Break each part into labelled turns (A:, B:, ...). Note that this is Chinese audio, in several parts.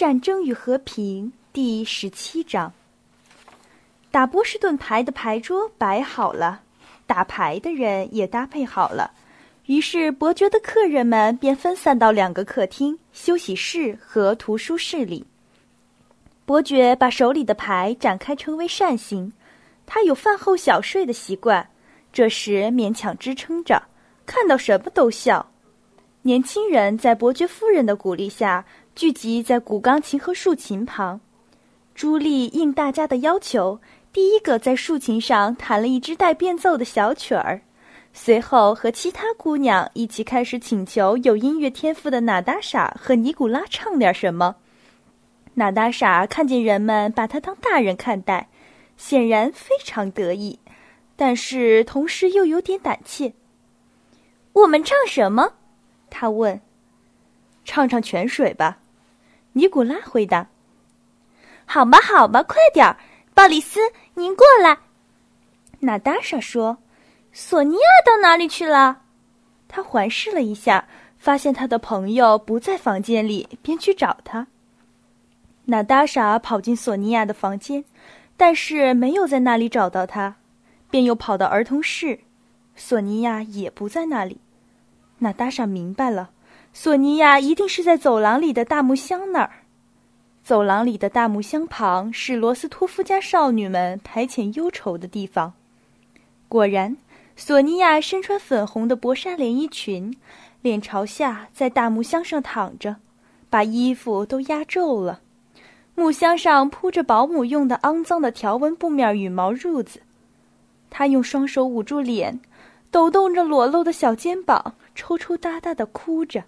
A: 战争与和平》第十七章。打波士顿牌的牌桌摆好了，打牌的人也搭配好了，于是伯爵的客人们便分散到两个客厅、休息室和图书室里。伯爵把手里的牌展开成为扇形，他有饭后小睡的习惯，这时勉强支撑着，看到什么都笑。年轻人在伯爵夫人的鼓励下聚集在古钢琴和竖琴旁，朱莉应大家的要求。第一个在竖琴上弹了一支带变奏的小曲儿，随后和其他姑娘一起开始请求有音乐天赋的娜达莎和尼古拉唱点什么。娜达莎看见人们把她当大人看待，显然非常得意，但是同时又有点胆怯。我们唱什么？她问。唱唱泉水吧，尼古拉回答。好吧，好吧，快点儿。鲍里斯，您过来。娜达莎说：“索尼娅到哪里去了？”他环视了一下，发现他的朋友不在房间里，便去找他。娜达莎跑进索尼娅的房间，但是没有在那里找到他，便又跑到儿童室，索尼娅也不在那里。娜达莎明白了，索尼娅一定是在走廊里的大木箱那儿。走廊里的大木箱旁是罗斯托夫家少女们排遣忧愁的地方。果然，索尼娅身穿粉红的薄纱连衣裙，脸朝下在大木箱上躺着，把衣服都压皱了。木箱上铺着保姆用的肮脏的条纹布面羽毛褥子。她用双手捂住脸，抖动着裸露的小肩膀，抽抽搭搭地哭着。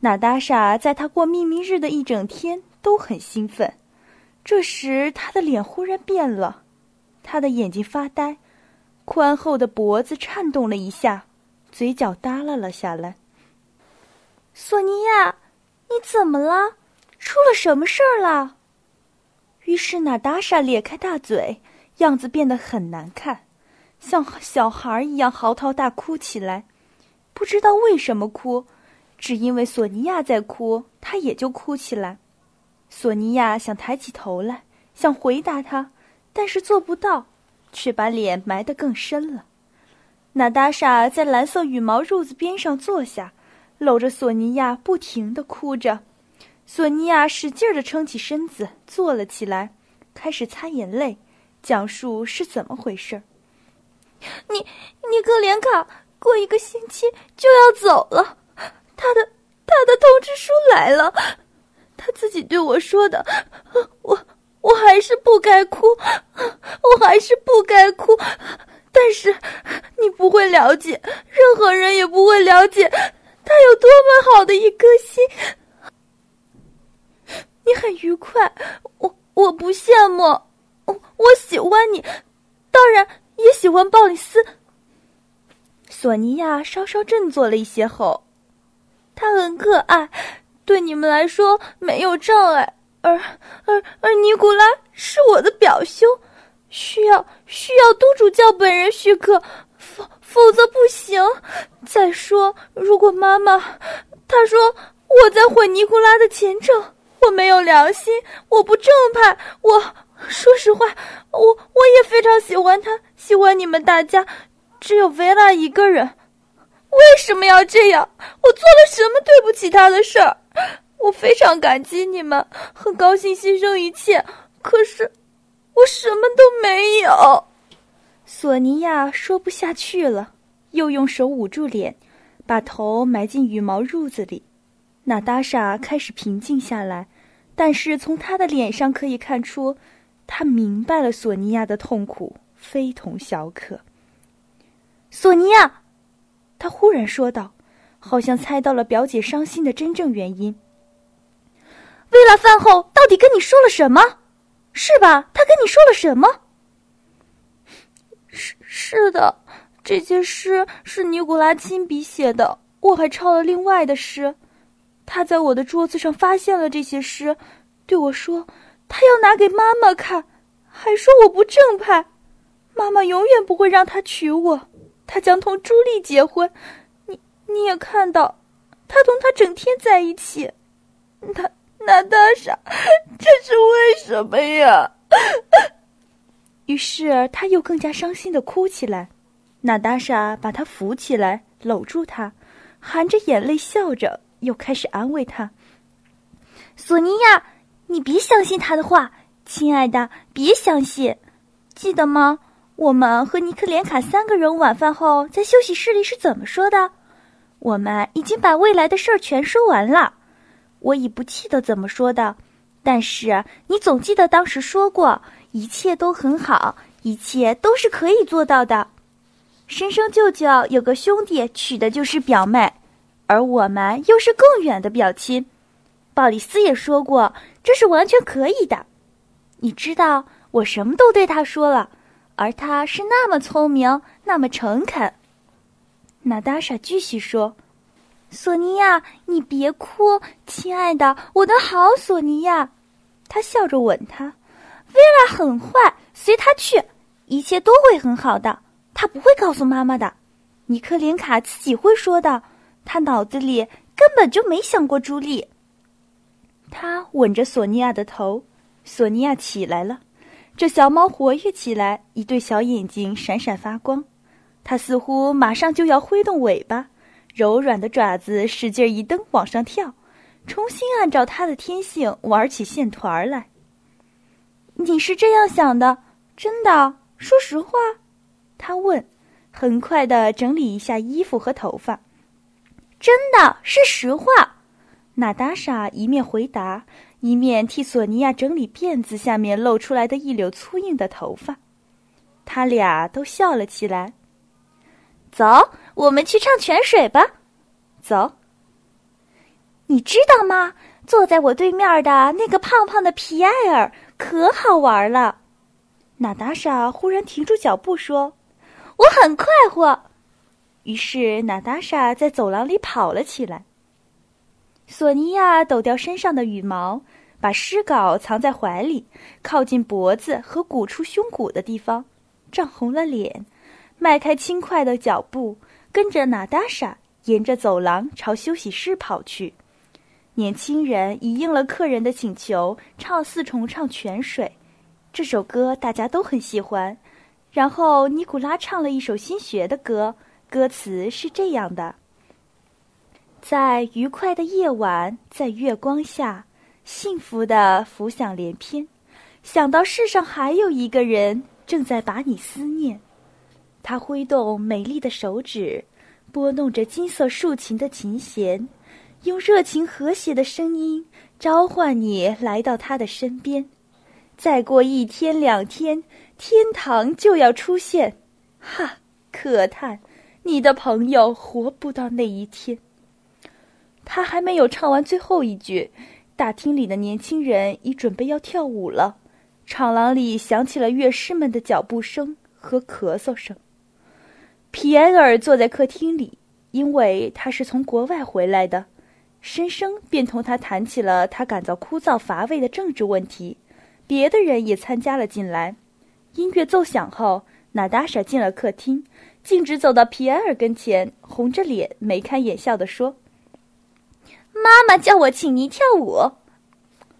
A: 娜达莎在她过秘密日的一整天。都很兴奋，这时她的脸忽然变了，她的眼睛发呆，宽厚的脖子颤动了一下，嘴角耷拉了下来。索尼娅，你怎么了？出了什么事儿了？于是娜达莎咧开大嘴，样子变得很难看，像小孩一样嚎啕大哭起来。不知道为什么哭，只因为索尼娅在哭，他也就哭起来。索尼娅想抬起头来，想回答他，但是做不到，却把脸埋得更深了。娜达莎在蓝色羽毛褥子边上坐下，搂着索尼娅，不停地哭着。索尼娅使劲地撑起身子，坐了起来，开始擦眼泪，讲述是怎么回事。你，你格连卡过一个星期就要走了，他的他的通知书来了。他自己对我说的，我我还是不该哭，我还是不该哭。但是你不会了解，任何人也不会了解他有多么好的一颗心。你很愉快，我我不羡慕，我我喜欢你，当然也喜欢鲍里斯。索尼娅稍稍振作了一些后，他很可爱。对你们来说没有障碍，而而而尼古拉是我的表兄，需要需要督主教本人许可，否否则不行。再说，如果妈妈她说我在毁尼古拉的前程，我没有良心，我不正派。我说实话，我我也非常喜欢他，喜欢你们大家，只有维拉一个人。为什么要这样？我做了什么对不起他的事儿？我非常感激你们，很高兴牺牲一切。可是，我什么都没有。索尼娅说不下去了，又用手捂住脸，把头埋进羽毛褥子里。娜达莎开始平静下来，但是从她的脸上可以看出，她明白了索尼娅的痛苦，非同小可。索尼娅，他忽然说道。好像猜到了表姐伤心的真正原因。薇拉饭后到底跟你说了什么？是吧？他跟你说了什么？是是的，这些诗是尼古拉亲笔写的，我还抄了另外的诗。他在我的桌子上发现了这些诗，对我说，他要拿给妈妈看，还说我不正派，妈妈永远不会让他娶我，他将同朱莉结婚。你你也看到，他同他整天在一起，他
B: 娜塔莎，这是为什么呀？
A: 于是他又更加伤心的哭起来。娜塔莎把他扶起来，搂住他，含着眼泪笑着，又开始安慰他：“
C: 索尼娅，你别相信他的话，亲爱的，别相信。记得吗？我们和尼克连卡三个人晚饭后在休息室里是怎么说的？我们已经把未来的事儿全说完了。我已不记得怎么说的，但是你总记得当时说过。”一切都很好，一切都是可以做到的。申生舅舅有个兄弟，娶的就是表妹，而我们又是更远的表亲。鲍里斯也说过，这是完全可以的。你知道，我什么都对他说了，而他是那么聪明，那么诚恳。娜达莎继续说：“索尼娅，你别哭，亲爱的，我的好索尼娅。”他笑着吻她。薇拉很坏，随他去，一切都会很好的。他不会告诉妈妈的，尼克林卡自己会说的。他脑子里根本就没想过朱莉。他吻着索尼娅的头，索尼娅起来了，这小猫活跃起来，一对小眼睛闪闪发光。它似乎马上就要挥动尾巴，柔软的爪子使劲一蹬，往上跳，重新按照它的天性玩起线团来。你是这样想的，真的？说实话，他问，很快的整理一下衣服和头发。真的是实话，娜达莎一面回答，一面替索尼娅整理辫子下面露出来的一绺粗硬的头发。他俩都笑了起来。走，我们去唱泉水吧。走。你知道吗？坐在我对面的那个胖胖的皮埃尔。可好玩了，娜达莎忽然停住脚步说：“我很快活。”于是娜达莎在走廊里跑了起来。索尼娅抖掉身上的羽毛，把诗稿藏在怀里，靠近脖子和鼓出胸骨的地方，涨红了脸，迈开轻快的脚步，跟着娜达莎沿着走廊朝休息室跑去。年轻人已应了客人的请求，唱四重唱《泉水》这首歌，大家都很喜欢。然后尼古拉唱了一首新学的歌，歌词是这样的：在愉快的夜晚，在月光下，幸福的浮想联翩，想到世上还有一个人正在把你思念。他挥动美丽的手指，拨弄着金色竖琴的琴弦。用热情和谐的声音召唤你来到他的身边，再过一天两天，天堂就要出现。哈，可叹，你的朋友活不到那一天。他还没有唱完最后一句，大厅里的年轻人已准备要跳舞了，场廊里响起了乐师们的脚步声和咳嗽声。皮埃尔坐在客厅里，因为他是从国外回来的。申生便同他谈起了他感到枯燥乏味的政治问题，别的人也参加了进来。音乐奏响后，娜达莎进了客厅，径直走到皮埃尔跟前，红着脸、眉开眼笑地说：“妈妈叫我请您跳舞。”“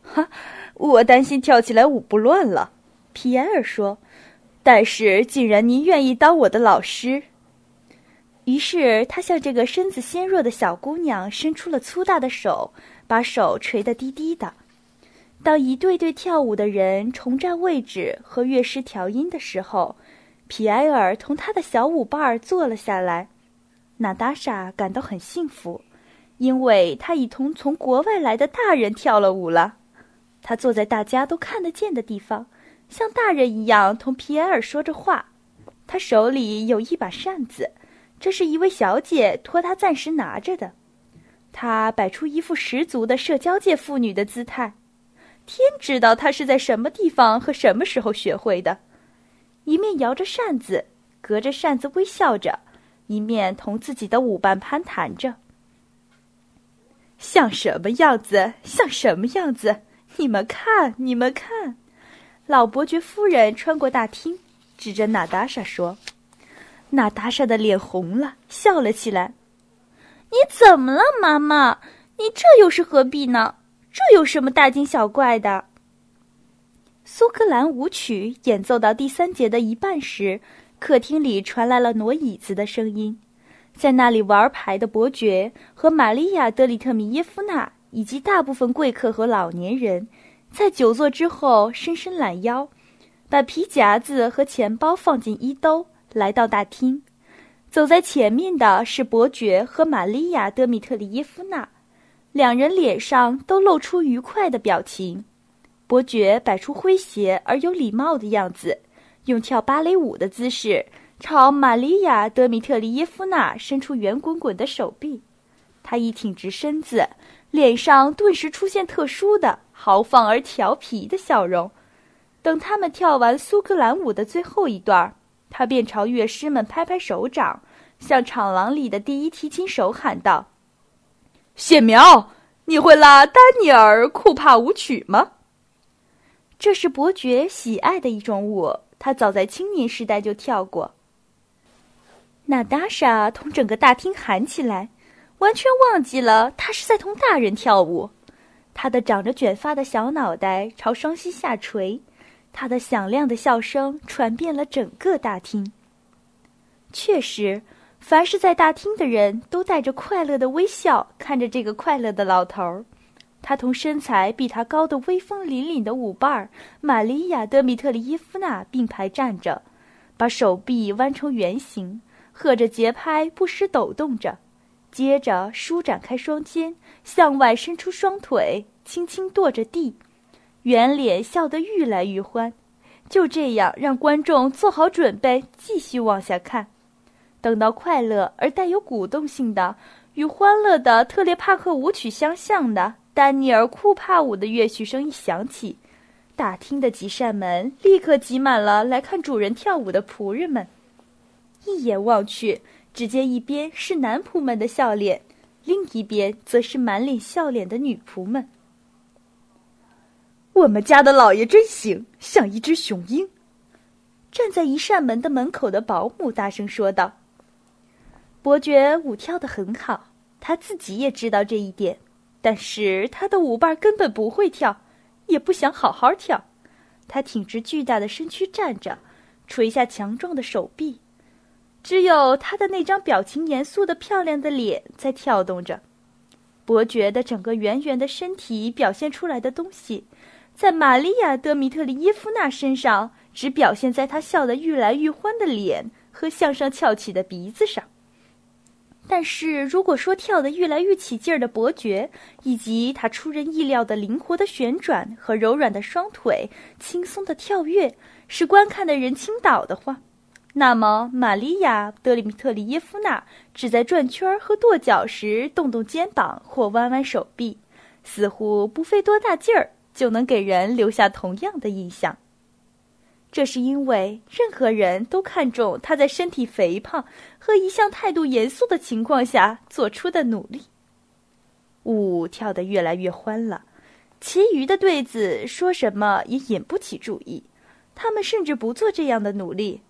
C: 哈，我担心跳起来舞不乱了。”皮埃尔说，“但是既然您愿意当我的老师。”于是他向这个身子纤弱的小姑娘伸出了粗大的手，把手垂得低低的。当一对对跳舞的人重占位置和乐师调音的时候，皮埃尔同他的小舞伴儿坐了下来。娜达莎感到很幸福，因为他已同从国外来的大人跳了舞了。他坐在大家都看得见的地方，像大人一样同皮埃尔说着话。他手里有一把扇子。这是一位小姐托他暂时拿着的，他摆出一副十足的社交界妇女的姿态。天知道他是在什么地方和什么时候学会的。一面摇着扇子，隔着扇子微笑着，一面同自己的舞伴攀谈着。像什么样子？像什么样子？你们看，你们看！老伯爵夫人穿过大厅，指着娜达莎说。娜达莎的脸红了，笑了起来。“你怎么了，妈妈？你这又是何必呢？”这有什么大惊小怪的？
A: 苏格兰舞曲演奏到第三节的一半时，客厅里传来了挪椅子的声音。在那里玩牌的伯爵和玛利亚·德里特米耶夫娜以及大部分贵客和老年人，在久坐之后伸伸懒腰，把皮夹子和钱包放进衣兜，来到大厅。走在前面的是伯爵和玛利亚·德米特里耶夫娜，两人脸上都露出愉快的表情。伯爵摆出诙谐而有礼貌的样子，用跳芭蕾舞的姿势朝玛利亚·德米特里耶夫娜伸出圆滚滚的手臂。他一挺直身子，脸上顿时出现特殊的豪放而调皮的笑容。等他们跳完苏格兰舞的最后一段。他便朝乐师们拍拍手掌，向场廊里的第一提琴手喊道：“谢苗，你会拉丹尼尔·库帕舞曲吗？”这是伯爵喜爱的一种舞，他早在青年时代就跳过。娜达莎同整个大厅喊起来，完全忘记了她是在同大人跳舞。她的长着卷发的小脑袋朝双膝下垂。她的响亮的笑声传遍了整个大厅。确实，凡是在大厅的人都带着快乐的微笑看着这个快乐的老头儿。他同身材比他高的威风凛凛的舞伴玛利亚·德米特里耶夫娜并排站着，把手臂弯成圆形，和着节拍不时抖动着，接着舒展开双肩，向外伸出双腿，轻轻跺着地。圆脸笑得愈来愈欢，就这样让观众做好准备，继续往下看。等到快乐而带有鼓动性的、与欢乐的特列帕克舞曲相像的丹尼尔库帕舞的乐曲声一响起，大厅的几扇门立刻挤满了来看主人跳舞的仆人们。一眼望去，只见一边是男仆们的笑脸，另一边则是满脸笑脸的女仆们。我们家的老爷真行，像一只雄鹰。站在一扇门的门口的保姆大声说道：“伯爵舞跳得很好，他自己也知道这一点，但是他的舞伴根本不会跳，也不想好好跳。他挺直巨大的身躯站着，垂下强壮的手臂，只有他的那张表情严肃的漂亮的脸在跳动着。伯爵的整个圆圆的身体表现出来的东西。”在玛利亚·德米特里耶夫娜身上，只表现在她笑得愈来愈欢的脸和向上翘起的鼻子上。但是，如果说跳得愈来愈起劲儿的伯爵，以及他出人意料的灵活的旋转和柔软的双腿、轻松的跳跃，使观看的人倾倒的话，那么玛利亚·德里米特里耶夫娜只在转圈和跺脚时动动肩膀或弯弯手臂，似乎不费多大劲儿。就能给人留下同样的印象。这是因为任何人都看重他在身体肥胖和一向态度严肃的情况下做出的努力。舞跳得越来越欢了，其余的对子说什么也引不起注意，他们甚至不做这样的努力。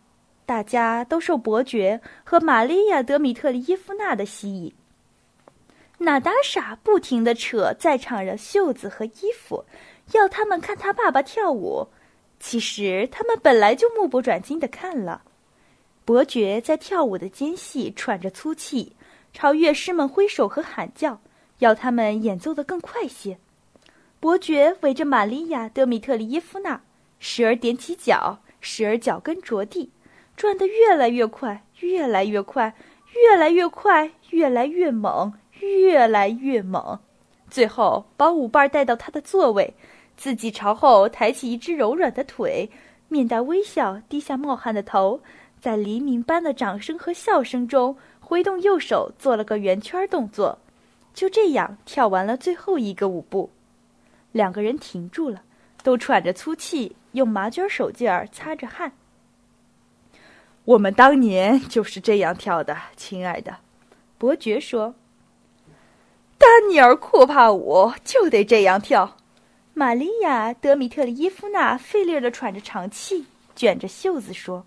A: 大家都受伯爵和玛利亚·德米特里耶夫娜的吸引。娜达莎不停地扯在场的袖子和衣服。要他们看他爸爸跳舞，其实他们本来就目不转睛的看了。伯爵在跳舞的间隙喘着粗气，朝乐师们挥手和喊叫，要他们演奏的更快些。伯爵围着玛利亚·德米特里耶夫娜，时而踮起脚，时而脚跟着地，转得越来越快，越来越快，越来越快，越来越猛，越来越猛，最后把舞伴带到他的座位。自己朝后抬起一只柔软的腿，面带微笑，低下冒汗的头，在黎明般的掌声和笑声中挥动右手，做了个圆圈动作。就这样跳完了最后一个舞步，两个人停住了，都喘着粗气，用麻绢手绢儿擦着汗。我们当年就是这样跳的，亲爱的，伯爵说。丹尼尔·库帕舞就得这样跳。玛利亚·德米特里耶夫娜费力地喘着长气，卷着袖子说：“